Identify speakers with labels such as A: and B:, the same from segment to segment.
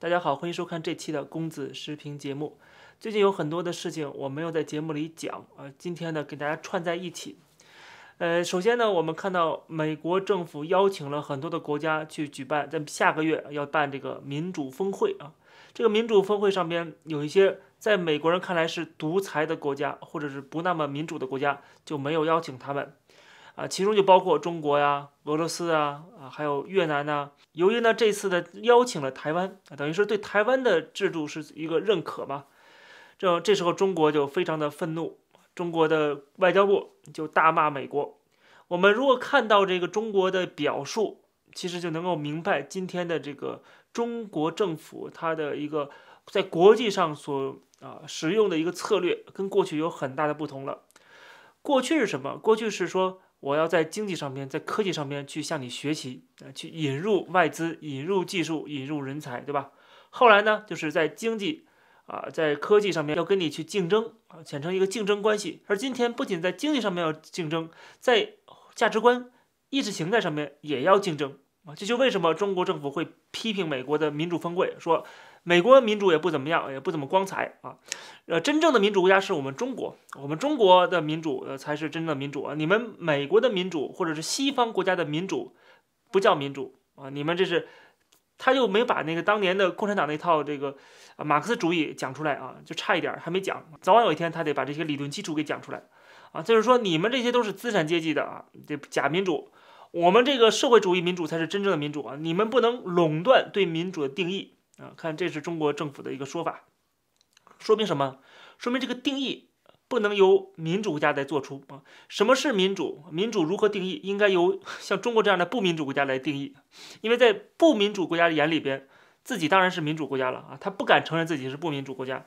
A: 大家好，欢迎收看这期的公子视频节目。最近有很多的事情我没有在节目里讲啊，今天呢给大家串在一起。呃，首先呢，我们看到美国政府邀请了很多的国家去举办，在下个月要办这个民主峰会啊。这个民主峰会上边有一些在美国人看来是独裁的国家，或者是不那么民主的国家，就没有邀请他们。啊，其中就包括中国呀、俄罗斯啊、啊还有越南呐。由于呢这次的邀请了台湾，等于是对台湾的制度是一个认可嘛。这这时候中国就非常的愤怒，中国的外交部就大骂美国。我们如果看到这个中国的表述，其实就能够明白今天的这个中国政府它的一个在国际上所啊使用的一个策略，跟过去有很大的不同了。过去是什么？过去是说。我要在经济上面，在科技上面去向你学习，啊，去引入外资、引入技术、引入人才，对吧？后来呢，就是在经济啊，在科技上面要跟你去竞争啊，产生一个竞争关系。而今天不仅在经济上面要竞争，在价值观、意识形态上面也要竞争啊。这就为什么中国政府会批评美国的民主峰会，说。美国民主也不怎么样，也不怎么光彩啊。呃，真正的民主国家是我们中国，我们中国的民主呃才是真正的民主啊。你们美国的民主或者是西方国家的民主，不叫民主啊。你们这是，他又没把那个当年的共产党那套这个马克思主义讲出来啊，就差一点还没讲。早晚有一天他得把这些理论基础给讲出来啊。就是说你们这些都是资产阶级的啊，这假民主，我们这个社会主义民主才是真正的民主啊。你们不能垄断对民主的定义。啊，看这是中国政府的一个说法，说明什么？说明这个定义不能由民主国家来做出啊。什么是民主？民主如何定义？应该由像中国这样的不民主国家来定义。因为在不民主国家的眼里边，自己当然是民主国家了啊，他不敢承认自己是不民主国家。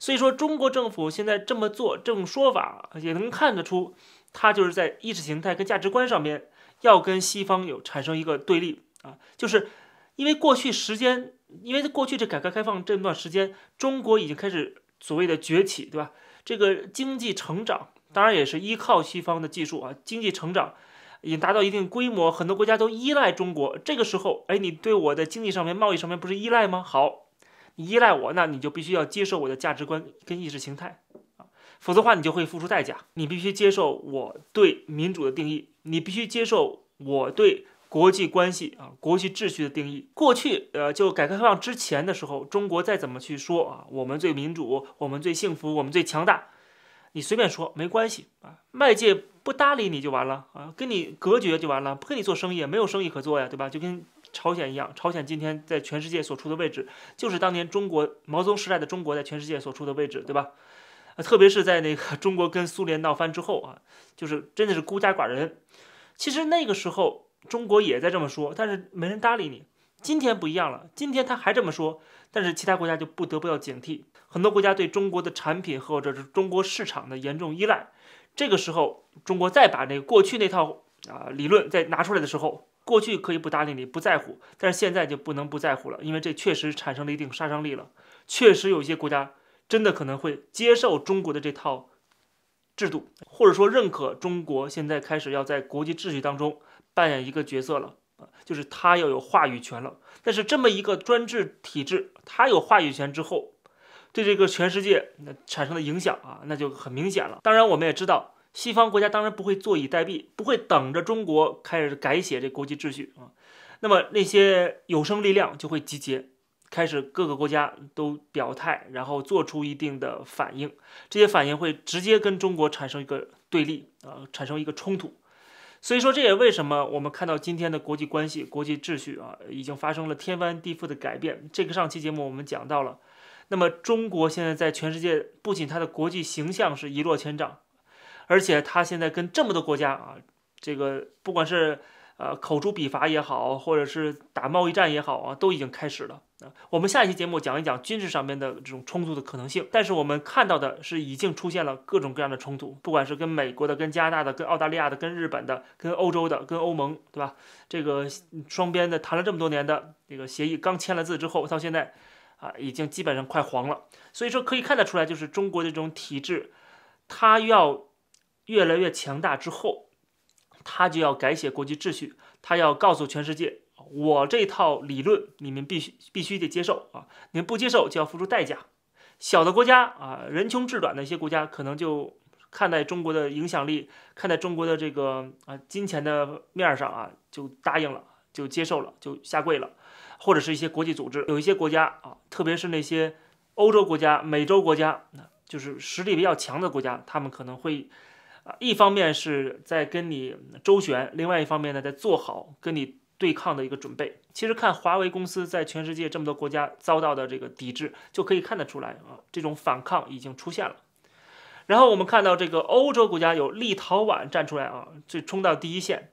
A: 所以说，中国政府现在这么做，这种说法也能看得出，他就是在意识形态跟价值观上面要跟西方有产生一个对立啊，就是因为过去时间。因为在过去这改革开放这段时间，中国已经开始所谓的崛起，对吧？这个经济成长当然也是依靠西方的技术啊，经济成长已经达到一定规模，很多国家都依赖中国。这个时候，哎，你对我的经济上面、贸易上面不是依赖吗？好，你依赖我，那你就必须要接受我的价值观跟意识形态，否则的话你就会付出代价。你必须接受我对民主的定义，你必须接受我对。国际关系啊，国际秩序的定义。过去，呃，就改革开放之前的时候，中国再怎么去说啊，我们最民主，我们最幸福，我们最强大，你随便说没关系啊，外界不搭理你就完了啊，跟你隔绝就完了，不跟你做生意，没有生意可做呀，对吧？就跟朝鲜一样，朝鲜今天在全世界所处的位置，就是当年中国毛泽东时代的中国在全世界所处的位置，对吧？特别是在那个 中国跟苏联闹翻之后啊，就是真的是孤家寡人。其实那个时候。中国也在这么说，但是没人搭理你。今天不一样了，今天他还这么说，但是其他国家就不得不要警惕。很多国家对中国的产品或者是中国市场的严重依赖，这个时候中国再把那过去那套啊理论再拿出来的时候，过去可以不搭理你不在乎，但是现在就不能不在乎了，因为这确实产生了一定杀伤力了。确实有一些国家真的可能会接受中国的这套制度，或者说认可中国现在开始要在国际秩序当中。扮演一个角色了，就是他要有话语权了。但是这么一个专制体制，他有话语权之后，对这个全世界那产生的影响啊，那就很明显了。当然，我们也知道，西方国家当然不会坐以待毙，不会等着中国开始改写这国际秩序啊。那么那些有生力量就会集结，开始各个国家都表态，然后做出一定的反应。这些反应会直接跟中国产生一个对立啊，产生一个冲突。所以说，这也为什么我们看到今天的国际关系、国际秩序啊，已经发生了天翻地覆的改变。这个上期节目我们讲到了，那么中国现在在全世界不仅它的国际形象是一落千丈，而且它现在跟这么多国家啊，这个不管是。呃，口诛笔伐也好，或者是打贸易战也好啊，都已经开始了啊。我们下一期节目讲一讲军事上面的这种冲突的可能性。但是我们看到的是，已经出现了各种各样的冲突，不管是跟美国的、跟加拿大的、跟澳大利亚的、跟日本的、跟欧洲的、跟欧盟，对吧？这个双边的谈了这么多年的这个协议，刚签了字之后，到现在啊，已经基本上快黄了。所以说，可以看得出来，就是中国的这种体制，它要越来越强大之后。他就要改写国际秩序，他要告诉全世界，我这套理论你们必须必须得接受啊，你们不接受就要付出代价。小的国家啊，人穷志短的一些国家，可能就看待中国的影响力，看待中国的这个啊金钱的面上啊，就答应了，就接受了，就下跪了。或者是一些国际组织，有一些国家啊，特别是那些欧洲国家、美洲国家，就是实力比较强的国家，他们可能会啊，一方面是在跟你周旋，另外一方面呢，在做好跟你对抗的一个准备。其实看华为公司在全世界这么多国家遭到的这个抵制，就可以看得出来啊，这种反抗已经出现了。然后我们看到这个欧洲国家有立陶宛站出来啊，这冲到第一线。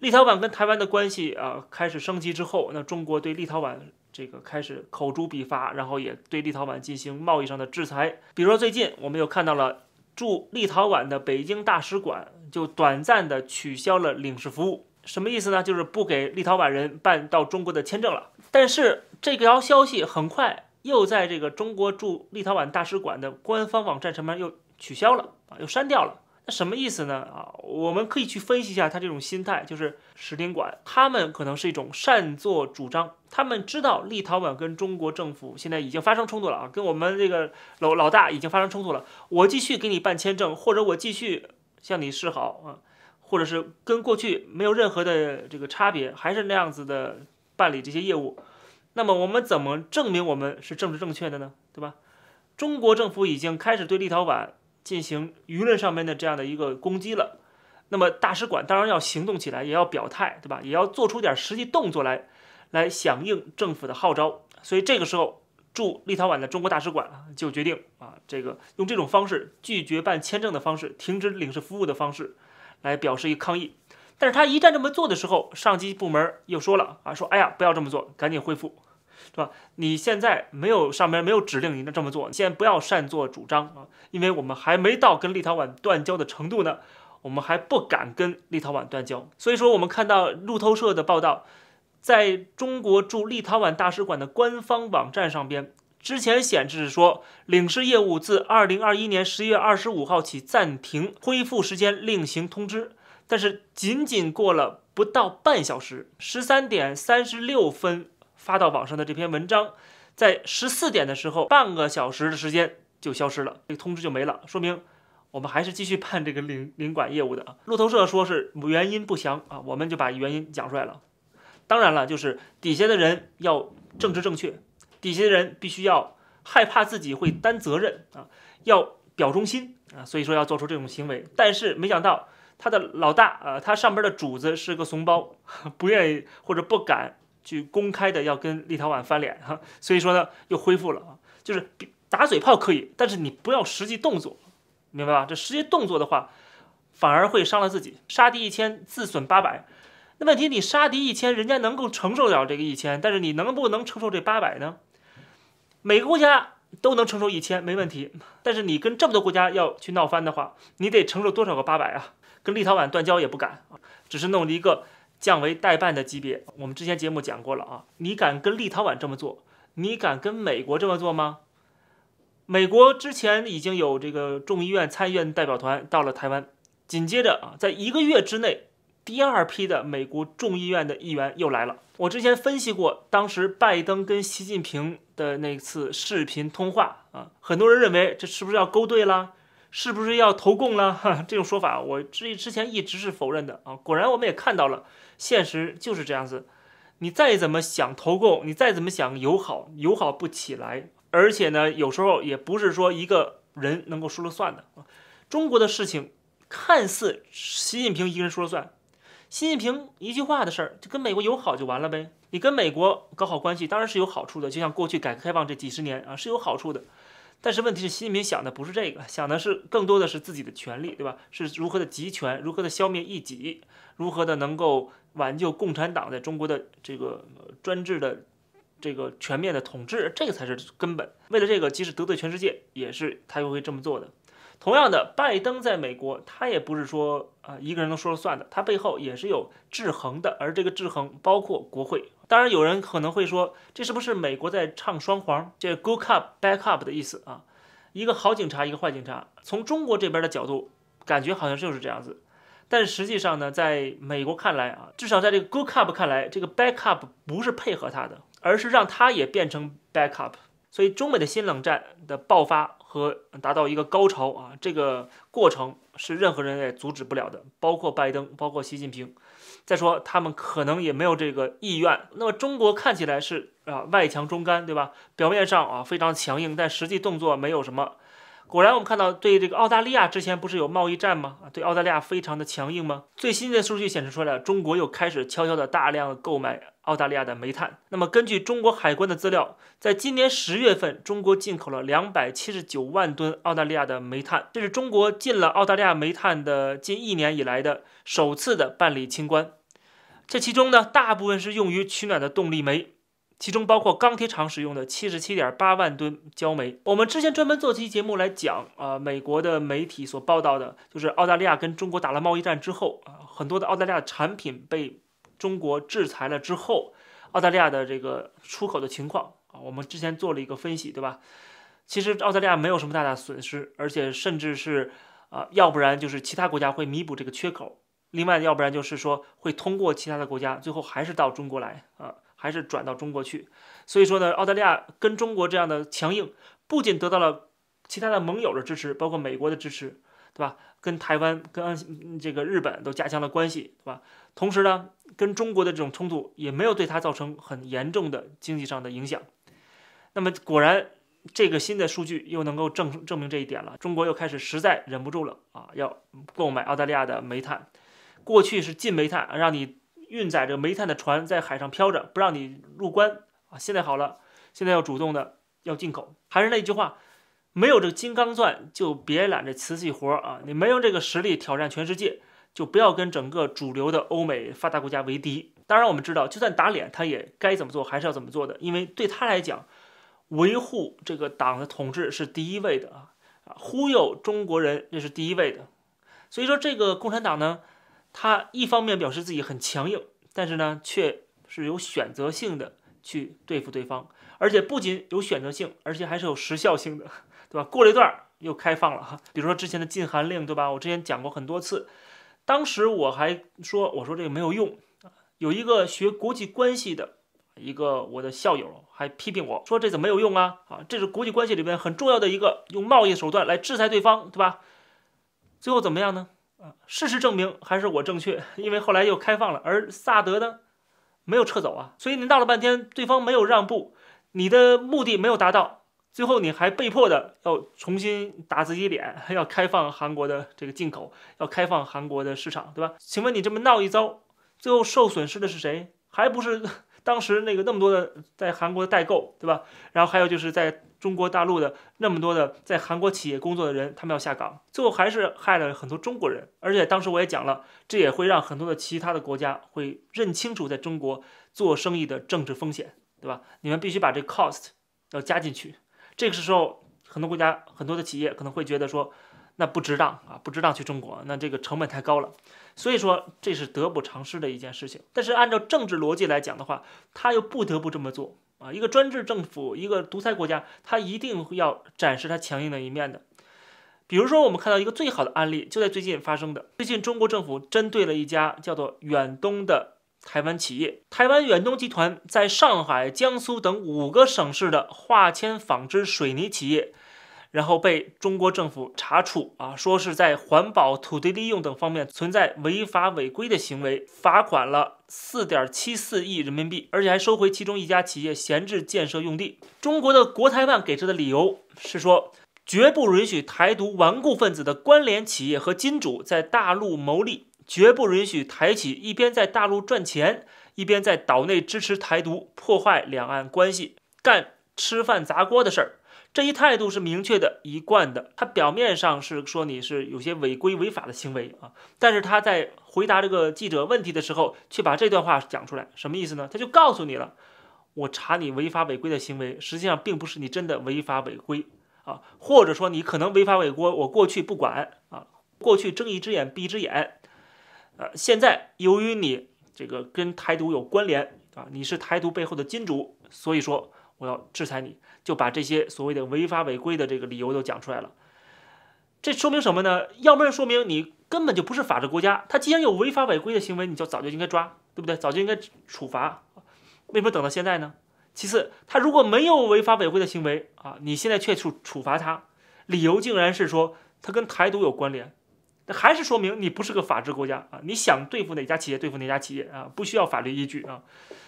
A: 立陶宛跟台湾的关系啊开始升级之后，那中国对立陶宛这个开始口诛笔伐，然后也对立陶宛进行贸易上的制裁。比如说最近我们又看到了驻立陶宛的北京大使馆就短暂的取消了领事服务，什么意思呢？就是不给立陶宛人办到中国的签证了。但是这条消息很快又在这个中国驻立陶宛大使馆的官方网站上面又取消了啊，又删掉了。那什么意思呢？啊，我们可以去分析一下他这种心态，就是使领馆他们可能是一种擅作主张，他们知道立陶宛跟中国政府现在已经发生冲突了啊，跟我们这个老老大已经发生冲突了，我继续给你办签证，或者我继续向你示好啊，或者是跟过去没有任何的这个差别，还是那样子的办理这些业务，那么我们怎么证明我们是政治正确的呢？对吧？中国政府已经开始对立陶宛。进行舆论上面的这样的一个攻击了，那么大使馆当然要行动起来，也要表态，对吧？也要做出点实际动作来，来响应政府的号召。所以这个时候，驻立陶宛的中国大使馆就决定啊，这个用这种方式拒绝办签证的方式，停止领事服务的方式，来表示一个抗议。但是他一旦这么做的时候，上级部门又说了啊，说哎呀，不要这么做，赶紧恢复。是吧？你现在没有上面没有指令你这么做，你先不要擅作主张啊，因为我们还没到跟立陶宛断交的程度呢，我们还不敢跟立陶宛断交。所以说，我们看到路透社的报道，在中国驻立陶宛大使馆的官方网站上边，之前显示说，领事业务自二零二一年十一月二十五号起暂停，恢复时间另行通知。但是仅仅过了不到半小时，十三点三十六分。发到网上的这篇文章，在十四点的时候，半个小时的时间就消失了，这个通知就没了，说明我们还是继续办这个领 领馆业务的啊。路透社说是原因不详啊，我们就把原因讲出来了。当然了，就是底下的人要政治正确，底下的人必须要害怕自己会担责任啊，要表忠心啊，所以说要做出这种行为。但是没想到他的老大啊，他上边的主子是个怂包，不愿意或者不敢。去公开的要跟立陶宛翻脸哈，所以说呢又恢复了啊，就是打嘴炮可以，但是你不要实际动作，明白吧？这实际动作的话，反而会伤了自己，杀敌一千自损八百。那问题你杀敌一千，人家能够承受了这个一千，但是你能不能承受这八百呢？每个国家都能承受一千没问题，但是你跟这么多国家要去闹翻的话，你得承受多少个八百啊？跟立陶宛断交也不敢啊，只是弄了一个。降为代办的级别，我们之前节目讲过了啊。你敢跟立陶宛这么做？你敢跟美国这么做吗？美国之前已经有这个众议院参议院代表团到了台湾，紧接着啊，在一个月之内，第二批的美国众议院的议员又来了。我之前分析过，当时拜登跟习近平的那次视频通话啊，很多人认为这是不是要勾兑了？是不是要投共了？哈，这种说法我之之前一直是否认的啊。果然我们也看到了。现实就是这样子，你再怎么想投共，你再怎么想友好，友好不起来。而且呢，有时候也不是说一个人能够说了算的啊。中国的事情看似习近平一个人说了算，习近平一句话的事儿就跟美国友好就完了呗。你跟美国搞好关系当然是有好处的，就像过去改革开放这几十年啊是有好处的。但是问题是，习近平想的不是这个，想的是更多的是自己的权利，对吧？是如何的集权，如何的消灭异己，如何的能够挽救共产党在中国的这个专制的这个全面的统治，这个才是根本。为了这个，即使得罪全世界，也是他又会这么做的。同样的，拜登在美国，他也不是说啊一个人能说了算的，他背后也是有制衡的，而这个制衡包括国会。当然，有人可能会说，这是不是美国在唱双簧？这 “good cop bad cop” 的意思啊，一个好警察，一个坏警察。从中国这边的角度，感觉好像就是这样子。但实际上呢，在美国看来啊，至少在这个 good cop 看来，这个 bad cop 不是配合他的，而是让他也变成 bad cop。所以中美的新冷战的爆发和达到一个高潮啊，这个过程是任何人也阻止不了的，包括拜登，包括习近平。再说他们可能也没有这个意愿。那么中国看起来是啊外强中干，对吧？表面上啊非常强硬，但实际动作没有什么。果然，我们看到对这个澳大利亚之前不是有贸易战吗？对澳大利亚非常的强硬吗？最新的数据显示出来，中国又开始悄悄的大量的购买澳大利亚的煤炭。那么根据中国海关的资料，在今年十月份，中国进口了两百七十九万吨澳大利亚的煤炭，这是中国进了澳大利亚煤炭的近一年以来的首次的办理清关。这其中呢，大部分是用于取暖的动力煤。其中包括钢铁厂使用的七十七点八万吨焦煤。我们之前专门做期节目来讲啊，美国的媒体所报道的，就是澳大利亚跟中国打了贸易战之后啊，很多的澳大利亚产品被中国制裁了之后，澳大利亚的这个出口的情况啊，我们之前做了一个分析，对吧？其实澳大利亚没有什么大的损失，而且甚至是啊，要不然就是其他国家会弥补这个缺口，另外要不然就是说会通过其他的国家，最后还是到中国来啊。还是转到中国去，所以说呢，澳大利亚跟中国这样的强硬，不仅得到了其他的盟友的支持，包括美国的支持，对吧？跟台湾、跟这个日本都加强了关系，对吧？同时呢，跟中国的这种冲突也没有对它造成很严重的经济上的影响。那么果然，这个新的数据又能够证证明这一点了。中国又开始实在忍不住了啊，要购买澳大利亚的煤炭。过去是禁煤炭，让你。运载着煤炭的船在海上漂着，不让你入关啊！现在好了，现在要主动的要进口。还是那句话，没有这个金刚钻，就别揽这瓷器活啊！你没有这个实力挑战全世界，就不要跟整个主流的欧美发达国家为敌。当然，我们知道，就算打脸，他也该怎么做还是要怎么做的，因为对他来讲，维护这个党的统治是第一位的啊！啊，忽悠中国人这是第一位的。所以说，这个共产党呢？他一方面表示自己很强硬，但是呢，却是有选择性的去对付对方，而且不仅有选择性，而且还是有时效性的，对吧？过了一段又开放了哈，比如说之前的禁韩令，对吧？我之前讲过很多次，当时我还说，我说这个没有用有一个学国际关系的一个我的校友还批评我说这怎么没有用啊？啊，这是国际关系里边很重要的一个用贸易手段来制裁对方，对吧？最后怎么样呢？啊事实证明还是我正确，因为后来又开放了，而萨德呢，没有撤走啊，所以你闹了半天，对方没有让步，你的目的没有达到，最后你还被迫的要重新打自己脸，要开放韩国的这个进口，要开放韩国的市场，对吧？请问你这么闹一遭，最后受损失的是谁？还不是？当时那个那么多的在韩国的代购，对吧？然后还有就是在中国大陆的那么多的在韩国企业工作的人，他们要下岗，最后还是害了很多中国人。而且当时我也讲了，这也会让很多的其他的国家会认清楚在中国做生意的政治风险，对吧？你们必须把这 cost 要加进去。这个时候，很多国家很多的企业可能会觉得说。那不值当啊，不值当去中国，那这个成本太高了，所以说这是得不偿失的一件事情。但是按照政治逻辑来讲的话，他又不得不这么做啊。一个专制政府，一个独裁国家，他一定要展示他强硬的一面的。比如说，我们看到一个最好的案例，就在最近发生的。最近中国政府针对了一家叫做远东的台湾企业，台湾远东集团在上海、江苏等五个省市的化纤纺织水泥企业。然后被中国政府查处啊，说是在环保、土地利用等方面存在违法违规的行为，罚款了四点七四亿人民币，而且还收回其中一家企业闲置建设用地。中国的国台办给出的理由是说，绝不允许台独顽固分子的关联企业和金主在大陆牟利，绝不允许台企一边在大陆赚钱，一边在岛内支持台独，破坏两岸关系，干吃饭砸锅的事儿。这一态度是明确的、一贯的。他表面上是说你是有些违规违法的行为啊，但是他在回答这个记者问题的时候，却把这段话讲出来，什么意思呢？他就告诉你了，我查你违法违规的行为，实际上并不是你真的违法违规啊，或者说你可能违法违规，我过去不管啊，过去睁一只眼闭一只眼，现在由于你这个跟台独有关联啊，你是台独背后的金主，所以说我要制裁你。就把这些所谓的违法违规的这个理由都讲出来了，这说明什么呢？要不然说明你根本就不是法治国家。他既然有违法违规的行为，你就早就应该抓，对不对？早就应该处罚。为什么等到现在呢？其次，他如果没有违法违规的行为啊，你现在却处处罚他，理由竟然是说他跟台独有关联，还是说明你不是个法治国家啊！你想对付哪家企业对付哪家企业啊，不需要法律依据啊，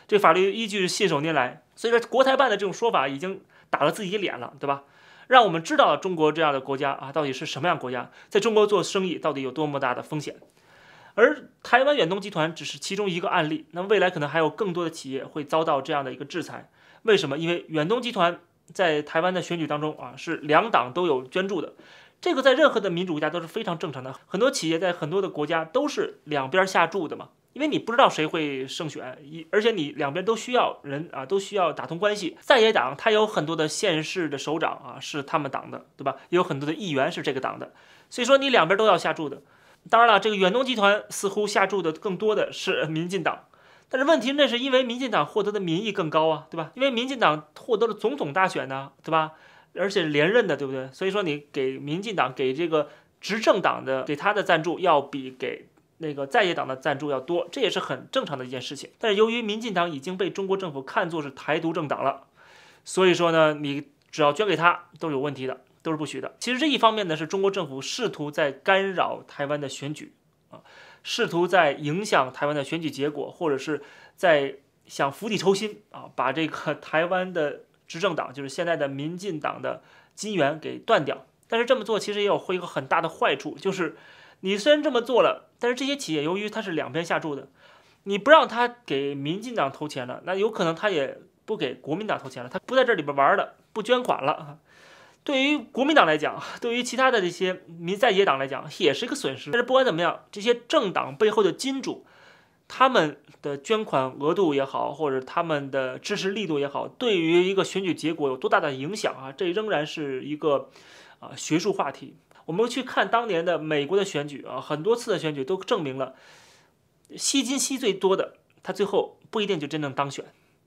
A: 这法律依据是信手拈来。所以说，国台办的这种说法已经打了自己脸了，对吧？让我们知道中国这样的国家啊，到底是什么样国家，在中国做生意到底有多么大的风险。而台湾远东集团只是其中一个案例，那未来可能还有更多的企业会遭到这样的一个制裁。为什么？因为远东集团在台湾的选举当中啊，是两党都有捐助的，这个在任何的民主国家都是非常正常的。很多企业在很多的国家都是两边下注的嘛，因为你不知道谁会胜选，一而且你两边都需要人啊，都需要打通关系。在野党它有很多的县市的首长啊，是他们党的，对吧？也有很多的议员是这个党的，所以说你两边都要下注的。当然了，这个远东集团似乎下注的更多的是 民进党，但是问题那是因为民进党获得的民意更高啊，对吧？因为民进党获得了总统大选呢，对吧？而且连任的，对不对？所以说你给民进党给这个执政党的给他的赞助要比给那个在野党的赞助要多，这也是很正常的一件事情。但是由于民进党已经被中国政府看作是台独政党了，所以说呢，你只要捐给他都有问题的。都是不许的。其实这一方面呢，是中国政府试图在干扰台湾的选举啊，试图在影响台湾的选举结果，或者是在想釜底抽薪啊，把这个台湾的执政党，就是现在的民进党的金源给断掉。但是这么做其实也有会一个很大的坏处，就是你虽然这么做了，但是这些企业由于它是两边下注的，你不让他给民进党投钱了，那有可能他也不给国民党投钱了，他不在这里边玩了，不捐款了。对于国民党来讲，对于其他的这些民在野党来讲，也是一个损失。但是不管怎么样，这些政党背后的金主，他们的捐款额度也好，或者他们的支持力度也好，对于一个选举结果有多大的影响啊？这仍然是一个啊学术话题。我们去看当年的美国的选举啊，很多次的选举都证明了，吸金吸最多的，他最后不一定就真正当选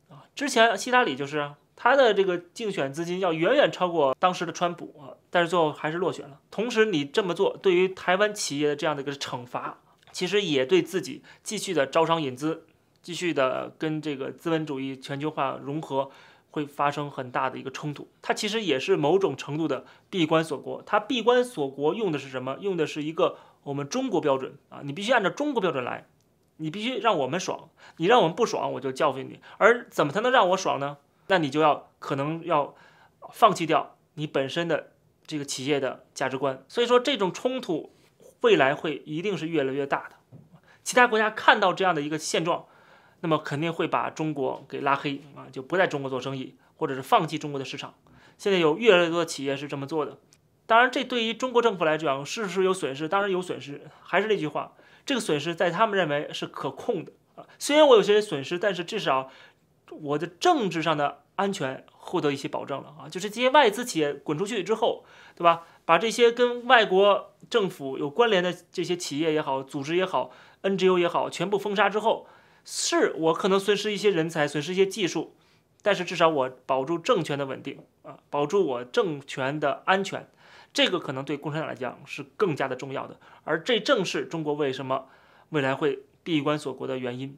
A: 啊。之前希拉里就是。他的这个竞选资金要远远超过当时的川普啊，但是最后还是落选了。同时，你这么做对于台湾企业的这样的一个惩罚，其实也对自己继续的招商引资，继续的跟这个资本主义全球化融合，会发生很大的一个冲突。它其实也是某种程度的闭关锁国。它闭关锁国用的是什么？用的是一个我们中国标准啊，你必须按照中国标准来，你必须让我们爽，你让我们不爽，我就教训你。而怎么才能让我爽呢？那你就要可能要放弃掉你本身的这个企业的价值观，所以说这种冲突未来会一定是越来越大的。其他国家看到这样的一个现状，那么肯定会把中国给拉黑啊，就不在中国做生意，或者是放弃中国的市场。现在有越来越多的企业是这么做的。当然，这对于中国政府来讲是不是有损失？当然有损失。还是那句话，这个损失在他们认为是可控的啊。虽然我有些损失，但是至少。我的政治上的安全获得一些保证了啊，就是这些外资企业滚出去之后，对吧？把这些跟外国政府有关联的这些企业也好、组织也好、NGO 也好，全部封杀之后，是我可能损失一些人才、损失一些技术，但是至少我保住政权的稳定啊，保住我政权的安全，这个可能对共产党来讲是更加的重要的。而这正是中国为什么未来会闭关锁国的原因。